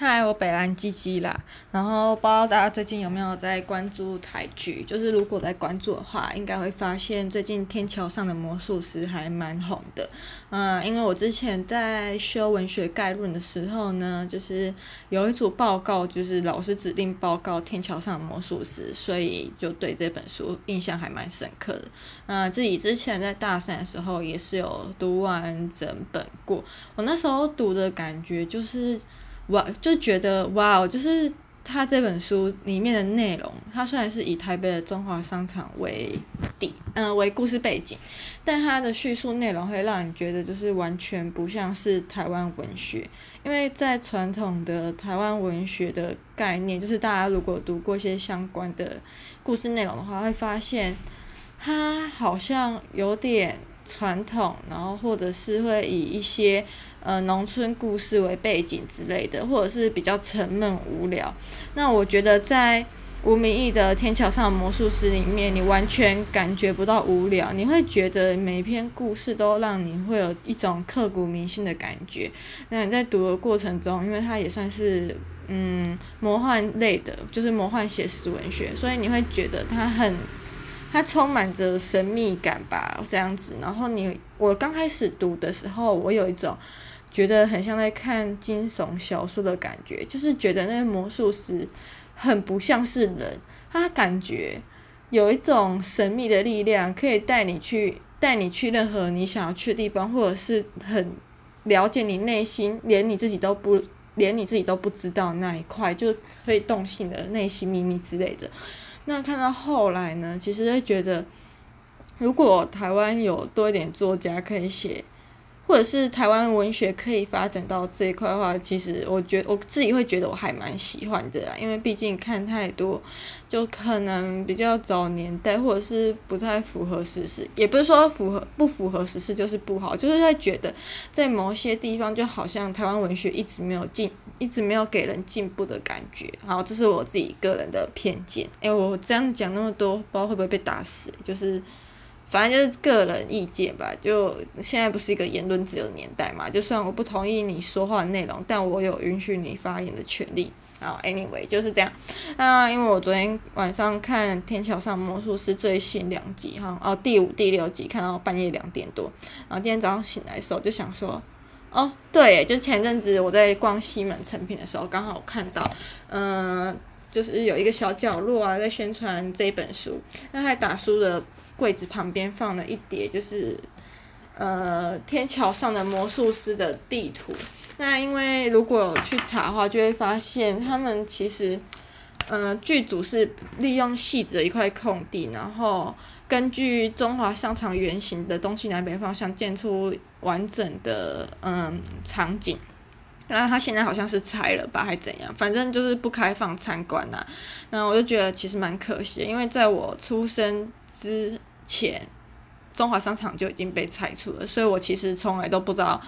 嗨，我北兰鸡鸡啦。然后不知道大家最近有没有在关注台剧？就是如果在关注的话，应该会发现最近《天桥上的魔术师》还蛮红的。嗯，因为我之前在修文学概论的时候呢，就是有一组报告，就是老师指定报告《天桥上的魔术师》，所以就对这本书印象还蛮深刻的。嗯，自己之前在大三的时候也是有读完整本过。我那时候读的感觉就是。哇，就觉得哇哦，就是他这本书里面的内容，它虽然是以台北的中华商场为底，嗯、为故事背景，但它的叙述内容会让你觉得就是完全不像是台湾文学，因为在传统的台湾文学的概念，就是大家如果读过一些相关的故事内容的话，会发现它好像有点。传统，然后或者是会以一些呃农村故事为背景之类的，或者是比较沉闷无聊。那我觉得在吴明益的《天桥上的魔术师》里面，你完全感觉不到无聊，你会觉得每一篇故事都让你会有一种刻骨铭心的感觉。那你在读的过程中，因为它也算是嗯魔幻类的，就是魔幻写实文学，所以你会觉得它很。它充满着神秘感吧，这样子。然后你，我刚开始读的时候，我有一种觉得很像在看惊悚小说的感觉，就是觉得那个魔术师很不像是人，他感觉有一种神秘的力量，可以带你去带你去任何你想要去的地方，或者是很了解你内心，连你自己都不连你自己都不知道那一块，就可以洞悉的内心秘密之类的。那看到后来呢，其实会觉得，如果台湾有多一点作家可以写，或者是台湾文学可以发展到这一块的话，其实我觉我自己会觉得我还蛮喜欢的啦，因为毕竟看太多，就可能比较早年代，或者是不太符合时事，也不是说符合不符合时事就是不好，就是在觉得在某些地方就好像台湾文学一直没有进，一直没有给人进步的感觉。好，这是我自己个人的偏见。哎，我这样讲那么多，不知道会不会被打死，就是。反正就是个人意见吧，就现在不是一个言论自由的年代嘛，就算我不同意你说话的内容，但我有允许你发言的权利。然后，anyway 就是这样。那因为我昨天晚上看《天桥上魔术师》最新两集哈，哦第五、第六集看到半夜两点多，然后今天早上醒来的时候就想说，哦对，就前阵子我在逛西门诚品的时候，刚好看到，嗯，就是有一个小角落啊在宣传这本书，那还打书的。柜子旁边放了一叠，就是呃天桥上的魔术师的地图。那因为如果去查的话，就会发现他们其实呃剧组是利用汐止的一块空地，然后根据中华商场原型的东西南北方向建出完整的嗯、场景。那他现在好像是拆了吧，还怎样？反正就是不开放参观呐。那我就觉得其实蛮可惜，因为在我出生之前中华商场就已经被拆除了，所以我其实从来都不知道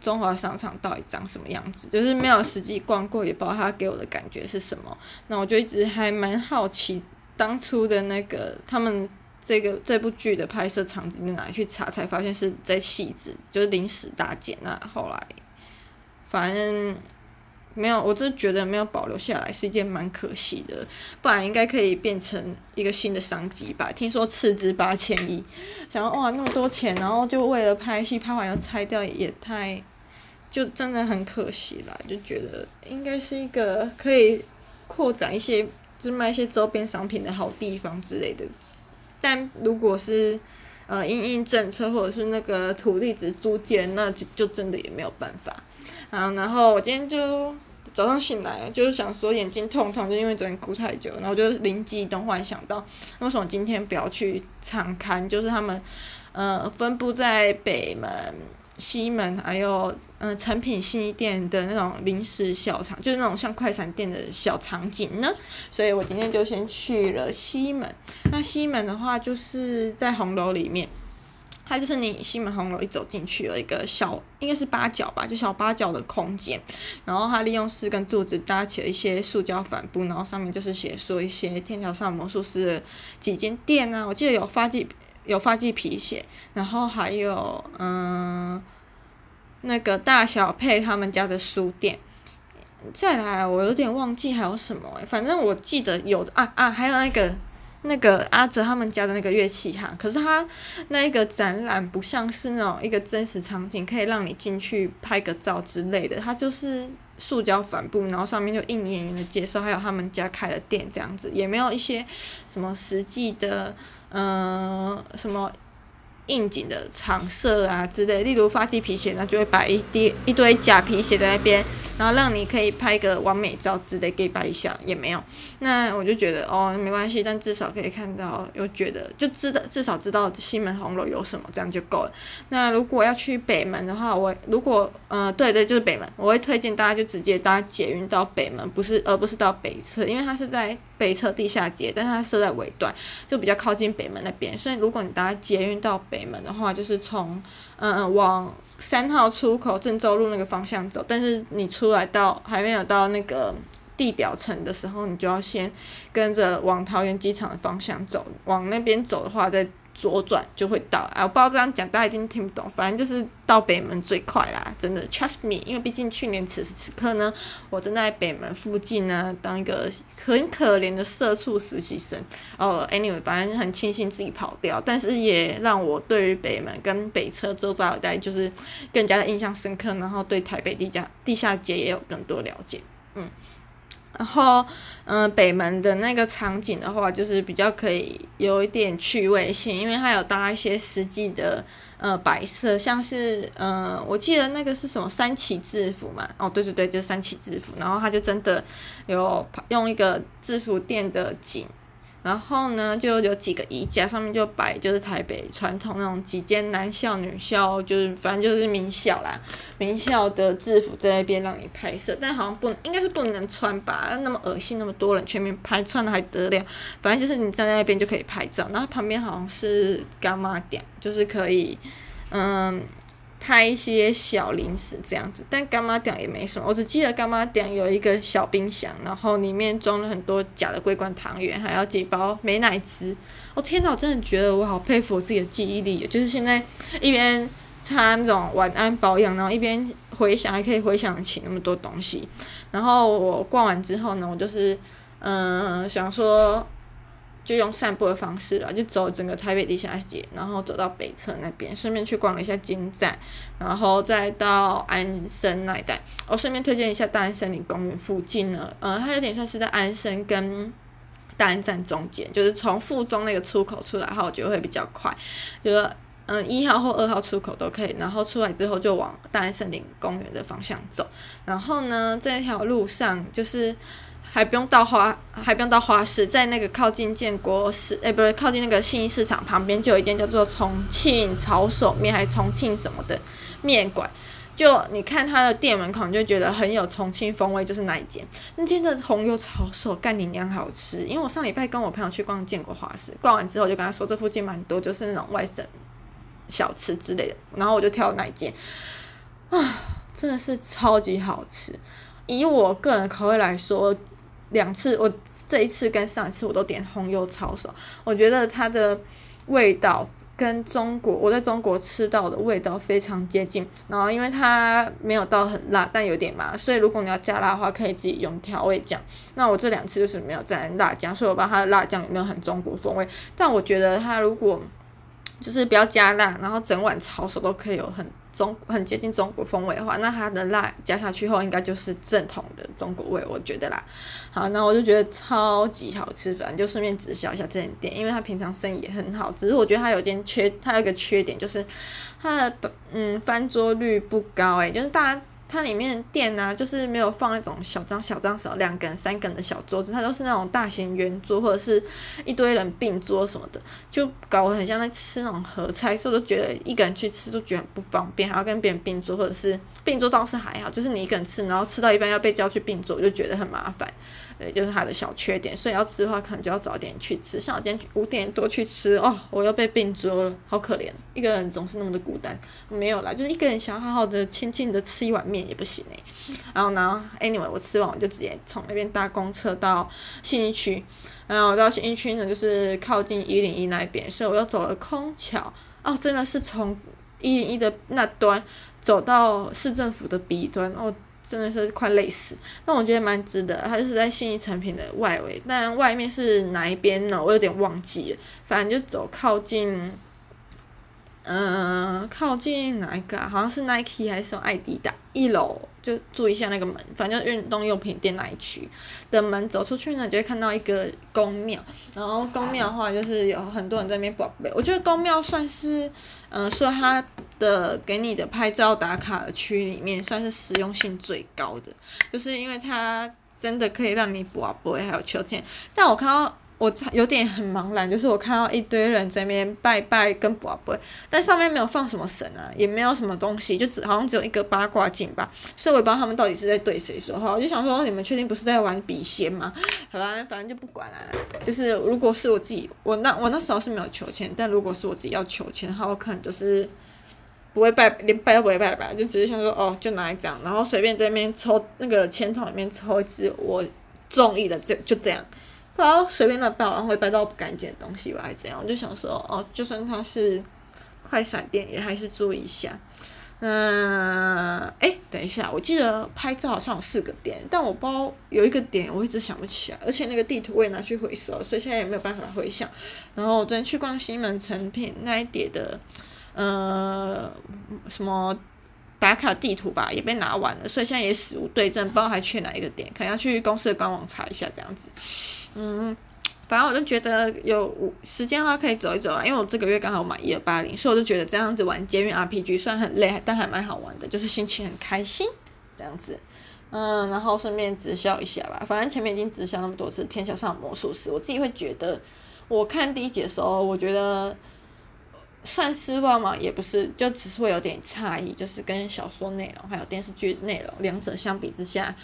中华商场到底长什么样子，就是没有实际逛过，也不知道它给我的感觉是什么。那我就一直还蛮好奇，当初的那个他们这个这部剧的拍摄场景在哪里？去查才发现是在戏子，就是临时搭建。那后来反正。没有，我真觉得没有保留下来是一件蛮可惜的，不然应该可以变成一个新的商机吧。听说斥资八千亿，想哇那么多钱，然后就为了拍戏，拍完要拆掉，也太，就真的很可惜啦。就觉得应该是一个可以扩展一些，就卖一些周边商品的好地方之类的。但如果是呃因应政策或者是那个土地值租借，那就就真的也没有办法。啊，然后我今天就早上醒来，就是想说眼睛痛痛，就因为昨天哭太久，然后就灵机一动，忽然想到，为什么今天不要去场勘？就是他们，呃，分布在北门、西门，还有嗯诚品信义店的那种临时小场，就是那种像快闪店的小场景呢。所以我今天就先去了西门。那西门的话，就是在红楼里面。它就是你西门红楼一走进去有一个小，应该是八角吧，就小八角的空间，然后它利用四根柱子搭起了一些塑胶帆布，然后上面就是写说一些天桥上魔术师的几间店啊，我记得有发髻有发髻皮鞋，然后还有嗯那个大小配他们家的书店，再来，我有点忘记还有什么，反正我记得有的啊啊，还有那个那个阿哲他们家的那个乐器哈，可是他那一个展览不像是那种一个真实场景，可以让你进去拍个照之类的，它就是塑胶帆布，然后上面就印演员的介绍，还有他们家开的店这样子，也没有一些什么实际的，嗯、什么。应景的场设啊之类，例如发髻皮鞋，那就会摆一堆一堆假皮鞋在那边，然后让你可以拍个完美照之类，给摆一下也没有。那我就觉得哦，没关系，但至少可以看到，又觉得就知道至少知道西门红楼有什么，这样就够了。那如果要去北门的话，我如果呃对对，就是北门，我会推荐大家就直接搭捷运到北门，不是而不是到北侧，因为它是在。北侧地下街，但它设在尾段，就比较靠近北门那边。所以如果你搭捷运到北门的话，就是从嗯嗯往三号出口郑州路那个方向走。但是你出来到还没有到那个地表层的时候，你就要先跟着往桃园机场的方向走。往那边走的话，再。左转就会到，啊，我不知道这样讲大家一定听不懂，反正就是到北门最快啦，真的，trust me，因为毕竟去年此时此刻呢，我正在北门附近呢，当一个很可怜的社畜实习生。哦，anyway，反正很庆幸自己跑掉，但是也让我对于北门跟北车周遭一带就是更加的印象深刻，然后对台北地下地下街也有更多了解，嗯。然后，嗯、北门的那个场景的话，就是比较可以有一点趣味性，因为它有搭一些实际的呃摆设，像是嗯，我记得那个是什么三旗制服嘛，哦，对对对，就是三旗制服，然后它就真的有用一个制服店的景。然后呢，就有几个衣架，上面就摆就是台北传统那种几间男校、女校，就是反正就是名校啦，名校的制服在那边让你拍摄，但好像不应该是不能穿吧？那么恶心，那么多人全面拍，穿了还得了？反正就是你站在那边就可以拍照，然后旁边好像是干妈店，就是可以，嗯。拍一些小零食这样子，但干妈店也没什么。我只记得干妈店有一个小冰箱，然后里面装了很多假的桂冠汤圆，还有几包美乃滋。我、哦、天哪，我真的觉得我好佩服我自己的记忆力，就是现在一边擦那种晚安保养，然后一边回想，还可以回想起那么多东西。然后我逛完之后呢，我就是嗯、想说。就用散步的方式了，就走整个台北地下街，然后走到北侧那边，顺便去逛了一下金站，然后再到安森那一带。我顺便推荐一下大安森林公园附近呢，呃，它有点像是在安森跟大安站中间，就是从附中那个出口出来后，我觉得会比较快，就是嗯一号或二号出口都可以，然后出来之后就往大安森林公园的方向走，然后呢，这条路上就是。还不用到花，还不用到花市，在那个靠近建国市，哎，不是靠近那个信义市场旁边，就有一间叫做重庆抄手面，还重庆什么的面馆。就你看它的店门口，你就觉得很有重庆风味，就是那一间。那间的红油抄手干你娘好吃！因为我上礼拜跟我朋友去逛建国花市，逛完之后就跟他说，这附近蛮多就是那种外省小吃之类的，然后我就挑那一间，啊，真的是超级好吃。以我个人口味来说。两次，我这一次跟上一次我都点红油抄手，我觉得它的味道跟中国我在中国吃到的味道非常接近。然后因为它没有到很辣，但有点麻，所以如果你要加辣的话，可以自己用调味酱。那我这两次就是没有蘸辣酱，所以我不知道它的辣酱有没有很中国风味。但我觉得它如果就是不要加辣，然后整碗抄手都可以有很。中很接近中国风味的话，那它的辣加下去后，应该就是正统的中国味，我觉得啦。好，那我就觉得超级好吃，反正就顺便直销一下这间店，因为它平常生意也很好，只是我觉得它有件缺，它有个缺点就是它的嗯翻桌率不高，诶，就是大家。它里面店呢、啊，就是没有放那种小张小张少两个、三个的小桌子，它都是那种大型圆桌或者是一堆人并桌什么的，就搞得很像在吃那种合菜，所以我都觉得一个人去吃都觉得很不方便，还要跟别人并桌，或者是并桌倒是还好，就是你一个人吃，然后吃到一半要被叫去并桌，我就觉得很麻烦。对，就是它的小缺点，所以要吃的话，可能就要早点去吃。像我今天五点多去吃，哦，我又被病桌了，好可怜，一个人总是那么的孤单。没有啦，就是一个人想好好的、轻轻的吃一碗面也不行诶。然后呢，anyway，我吃完我就直接从那边搭公车到信义区，然后我到信义区呢，就是靠近一零一那边，所以我又走了空桥。哦，真的是从一零一的那端走到市政府的彼端，哦。真的是快累死。但我觉得蛮值得，它就是在信义诚品的外围，但外面是哪一边呢？我有点忘记了，反正就走靠近。嗯，靠近哪一个啊？好像是 Nike 还是爱迪达？一楼就注意一下那个门，反正运动用品店那一区的门走出去呢，就会看到一个宫庙。然后宫庙的话，就是有很多人在那边宝贝。我觉得宫庙算是，嗯，说它的给你的拍照打卡区里面，算是实用性最高的，就是因为它真的可以让你补啊补还有秋天。但我看到。我有点很茫然，就是我看到一堆人在那边拜拜跟卜杯，但上面没有放什么神啊，也没有什么东西，就只好像只有一个八卦镜吧，所以我也不知道他们到底是在对谁说话。我就想说，你们确定不是在玩笔仙吗？好吧，反正就不管了。就是如果是我自己，我那我那时候是没有求签，但如果是我自己要求签的话，我可能就是不会拜，连拜都不会拜吧，就只是想说哦，就拿一张，然后随便在那边抽那个签筒里面抽一支我中意的，就就这样。不要随便乱拜，然后会拜到不干净的东西吧，还是怎样？我就想说，哦，就算它是快闪店，也还是注意一下。嗯，诶，等一下，我记得拍照好像有四个点，但我不知道有一个点我一直想不起来，而且那个地图我也拿去回收，所以现在也没有办法回想。然后我昨天去逛西门成品那一叠的，呃，什么？打卡地图吧，也被拿完了，所以现在也死无对证，不知道还缺哪一个点，可能要去公司的官网查一下这样子。嗯，反正我就觉得有时间的话可以走一走啊，因为我这个月刚好买一二八零，所以我就觉得这样子玩捷运 RPG 虽然很累，但还蛮好玩的，就是心情很开心这样子。嗯，然后顺便直销一下吧，反正前面已经直销那么多次《天桥上的魔术师》，我自己会觉得，我看第一集的时候，我觉得。算失望吗？也不是，就只是会有点诧异，就是跟小说内容还有电视剧内容两者相比之下，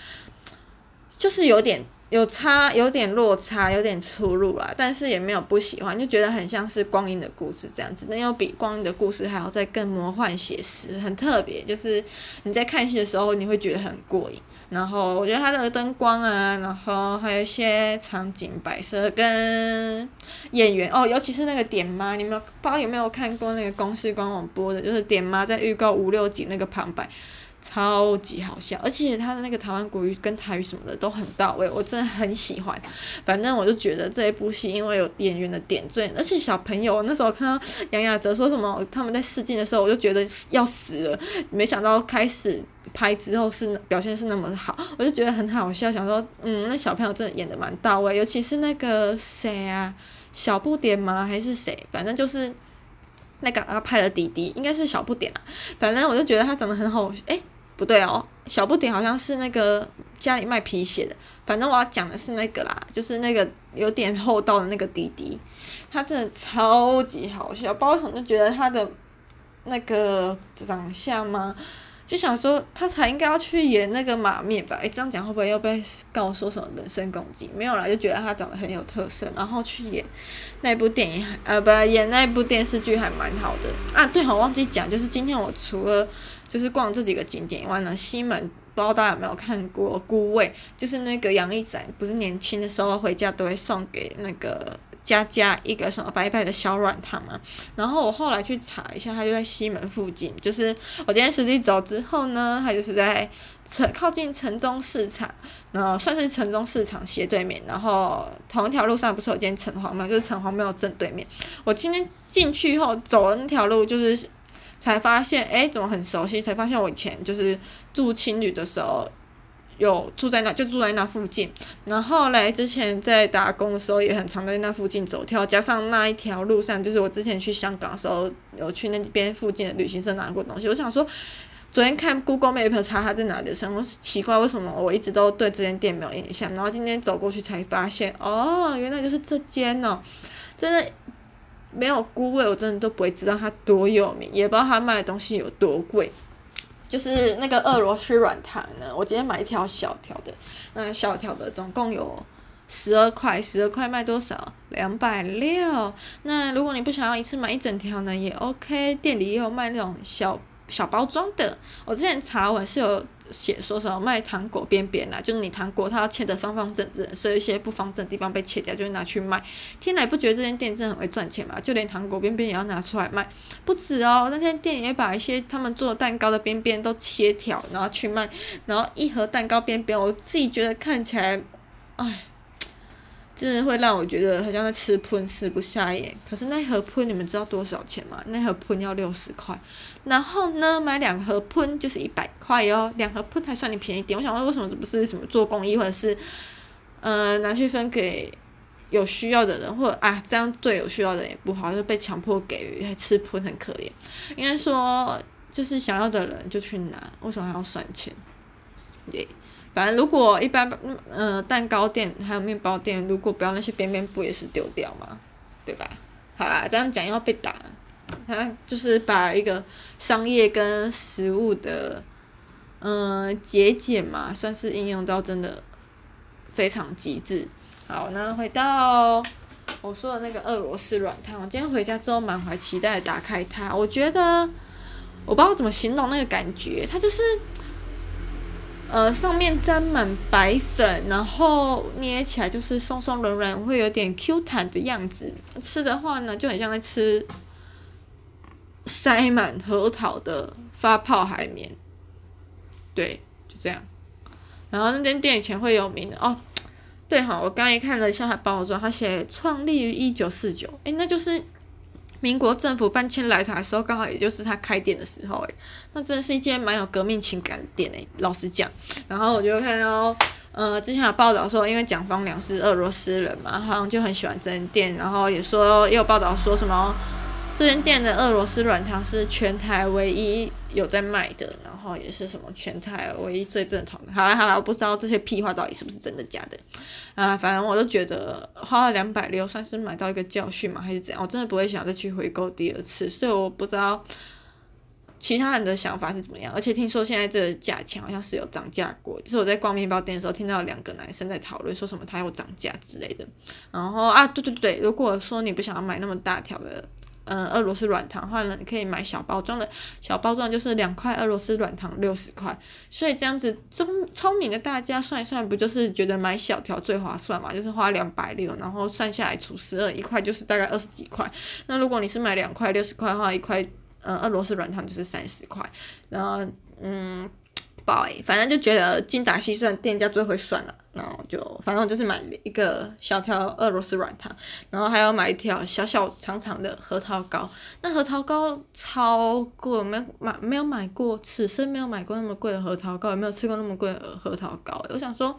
就是有点有差，有点落差，有点出入啦。但是也没有不喜欢，就觉得很像是光阴的故事这样子，那又比光阴的故事还要再更魔幻写实，很特别。就是你在看戏的时候，你会觉得很过瘾。然后我觉得它的灯光啊，然后还有一些场景摆设跟演员哦，尤其是那个点妈，你们不知道有没有看过那个公司官网播的，就是点妈在预告五六集那个旁白，超级好笑，而且他的那个台湾国语跟台语什么的都很到位，我真的很喜欢。反正我就觉得这一部戏因为有演员的点缀，而且小朋友那时候看到杨雅哲说什么他们在试镜的时候，我就觉得要死了，没想到开始。拍之后是表现是那么好，我就觉得很好笑，想说，嗯，那小朋友真的演的蛮到位，尤其是那个谁啊，小不点吗？还是谁？反正就是那个他拍的弟弟，应该是小不点啊。反正我就觉得他长得很好，诶、不对哦，小不点好像是那个家里卖皮鞋的。反正我要讲的是那个啦，就是那个有点厚道的那个弟弟，他真的超级好笑，不知道为什么就觉得他的那个长相吗？就想说他才应该要去演那个马面吧？诶，这样讲会不会又被告说什么人身攻击？没有啦，就觉得他长得很有特色，然后去演那部电影呃不演那部电视剧还蛮好的啊。对，我忘记讲，就是今天我除了就是逛这几个景点以外呢，西门不知道大家有没有看过《孤味》，就是那个杨一展不是年轻的时候回家都会送给那个。佳佳一个什么白白的小软糖嘛，然后我后来去查一下，它就在西门附近，就是我今天实际走之后呢，它就是在城靠近城中市场，然后算是城中市场斜对面，然后同一条路上不是有间城隍庙，就是城隍庙正对面。我今天进去后走的那条路，就是才发现，哎，怎么很熟悉？才发现我以前就是住青旅的时候。有住在那，就住在那附近。然后来之前在打工的时候，也很常在那附近走跳。加上那一条路上，就是我之前去香港的时候，有去那边附近的旅行社拿过东西。我想说，昨天看 Google Map 查它在哪里的时候，我奇怪为什么我一直都对这间店没有印象。然后今天走过去才发现，哦，原来就是这间哦。真的没有菇味，我真的都不会知道它多有名，也不知道它卖的东西有多贵。就是那个俄罗斯软糖呢，我今天买一条小条的，那小条的总共有十二块，十二块卖多少？两百六。那如果你不想要一次买一整条呢，也 OK，店里也有卖那种小小包装的。我之前查完是有写说什么卖糖果边边啦，就是你糖果它要切的方方正正，所以一些不方正的地方被切掉，就拿去卖。天哪，不觉得这间店真的很会赚钱吗？就连糖果边边也要拿出来卖，不止哦，那天店也把一些他们做蛋糕的边边都切条，然后去卖，然后一盒蛋糕边边，我自己觉得看起来，唉。真的会让我觉得好像在吃喷，吃不下眼。可是那盒喷你们知道多少钱吗？那盒喷要六十块，然后呢，买两盒喷就是一百块哦。两盒喷还算你便宜点。我想问为什么这不是什么做公益，或者是呃拿去分给有需要的人，或者啊这样对有需要的人也不好，就被强迫给予，还吃喷很可怜。应该说就是想要的人就去拿，为什么还要算钱？对。反正如果一般，嗯、呃，蛋糕店还有面包店，如果不要那些边边，不也是丢掉吗？对吧？好啦，这样讲要被打。他就是把一个商业跟食物的，嗯、节俭嘛，算是应用到真的非常极致。好，那回到我说的那个俄罗斯软糖，我今天回家之后满怀期待打开它，我觉得我不知道怎么形容那个感觉，它就是。呃，上面沾满白粉，然后捏起来就是松松软软，会有点 Q 弹的样子。吃的话呢，就很像在吃塞满核桃的发泡海绵。对，就这样。然后那间店以前会有名的哦，对哈，我刚一看了一下它包装，它写创立于一九四九，诶，那就是。民国政府搬迁来台的时候，刚好也就是他开店的时候，诶，那真的是一间蛮有革命情感的店诶，老实讲。然后我就看到，呃，之前有报道说，因为蒋方良是俄罗斯人嘛，好像就很喜欢这间店。然后也说，也有报道说什么，这间店的俄罗斯软糖是全台唯一有在卖的。然后也是什么全台唯一最正统的。好了好了，我不知道这些屁话到底是不是真的假的，啊，反正我都觉得花了两百六算是买到一个教训嘛，还是怎样？我真的不会想再去回购第二次，所以我不知道其他人的想法是怎么样。而且听说现在这个价钱好像是有涨价过，就是我在逛面包店的时候听到两个男生在讨论说什么它要涨价之类的。然后啊，对对对，如果说你不想要买那么大条的。嗯，俄罗斯软糖的话呢，你可以买小包装的，小包装就是两块俄罗斯软糖六十块，所以这样子聪聪明的大家算一算，不就是觉得买小条最划算嘛？就是花两百六，然后算下来除十二，一块就是大概二十几块。那如果你是买两块六十块的话，一块嗯俄罗斯软糖就是三十块，然后嗯。反正就觉得精打细算，店家最会算了。然后就反正就是买一个小条俄罗斯软糖，然后还要买一条小小长长的核桃糕。那核桃糕超贵，没买没有买过，此生没有买过那么贵的核桃糕，也没有吃过那么贵的核桃糕。我想说，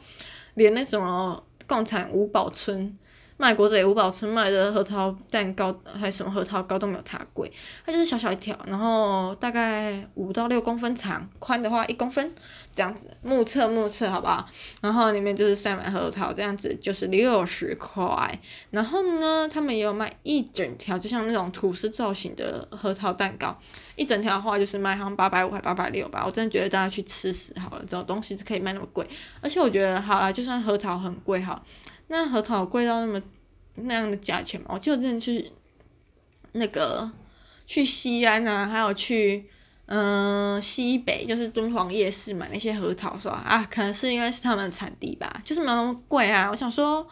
连那什么共产五宝村。卖国贼五宝村卖的核桃蛋糕，还是什么核桃糕都没有它贵，它就是小小一条，然后大概五到六公分长，宽的话一公分这样子，目测目测好不好？然后里面就是塞满核桃，这样子就是六十块。然后呢，他们也有卖一整条，就像那种吐司造型的核桃蛋糕，一整条的话就是卖好像八百五还八百六吧。我真的觉得大家去吃死好了，这种东西可以卖那么贵，而且我觉得好了，就算核桃很贵哈。那核桃贵到那么那样的价钱吗？我记得我之前去那个去西安啊，还有去嗯、西北，就是敦煌夜市买那些核桃，是吧？啊，可能是因为是他们的产地吧，就是没有那么贵啊。我想说。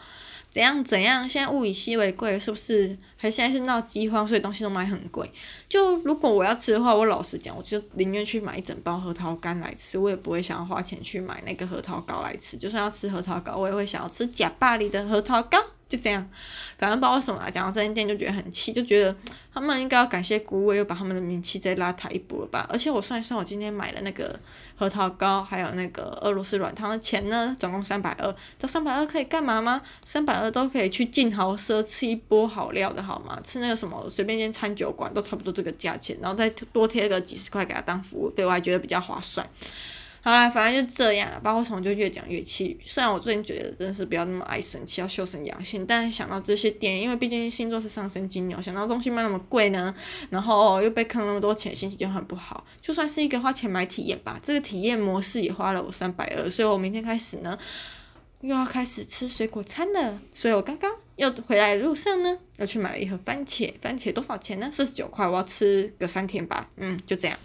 怎样怎样？现在物以稀为贵，是不是？还现在是闹饥荒，所以东西都卖很贵。就如果我要吃的话，我老实讲，我就宁愿去买一整包核桃干来吃，我也不会想要花钱去买那个核桃糕来吃。就算要吃核桃糕，我也会想要吃假巴黎的核桃糕。就这样，反正不知道为什么来讲到这间店就觉得很气，就觉得他们应该要感谢孤味，又把他们的名气再拉抬一步了吧。而且我算一算，我今天买了那个核桃糕，还有那个俄罗斯软糖的钱呢，总共三百二。这三百二可以干嘛吗？三百二都可以去进豪奢吃一波好料的好吗？吃那个什么随便一间餐酒馆都差不多这个价钱，然后再多贴个几十块给他当服务费，我还觉得比较划算。好啦，反正就这样。包括从就越讲越气。虽然我最近觉得真的是不要那么爱生气，要修身养性，但是想到这些店，因为毕竟星座是上升金牛，想到东西卖那么贵呢，然后又被坑那么多钱，心情就很不好。就算是一个花钱买体验吧，这个体验模式也花了我三百二，所以我明天开始呢，又要开始吃水果餐了。所以我刚刚又回来的路上呢，又去买了一盒番茄，番茄多少钱呢？四十九块，我要吃个三天吧。嗯，就这样。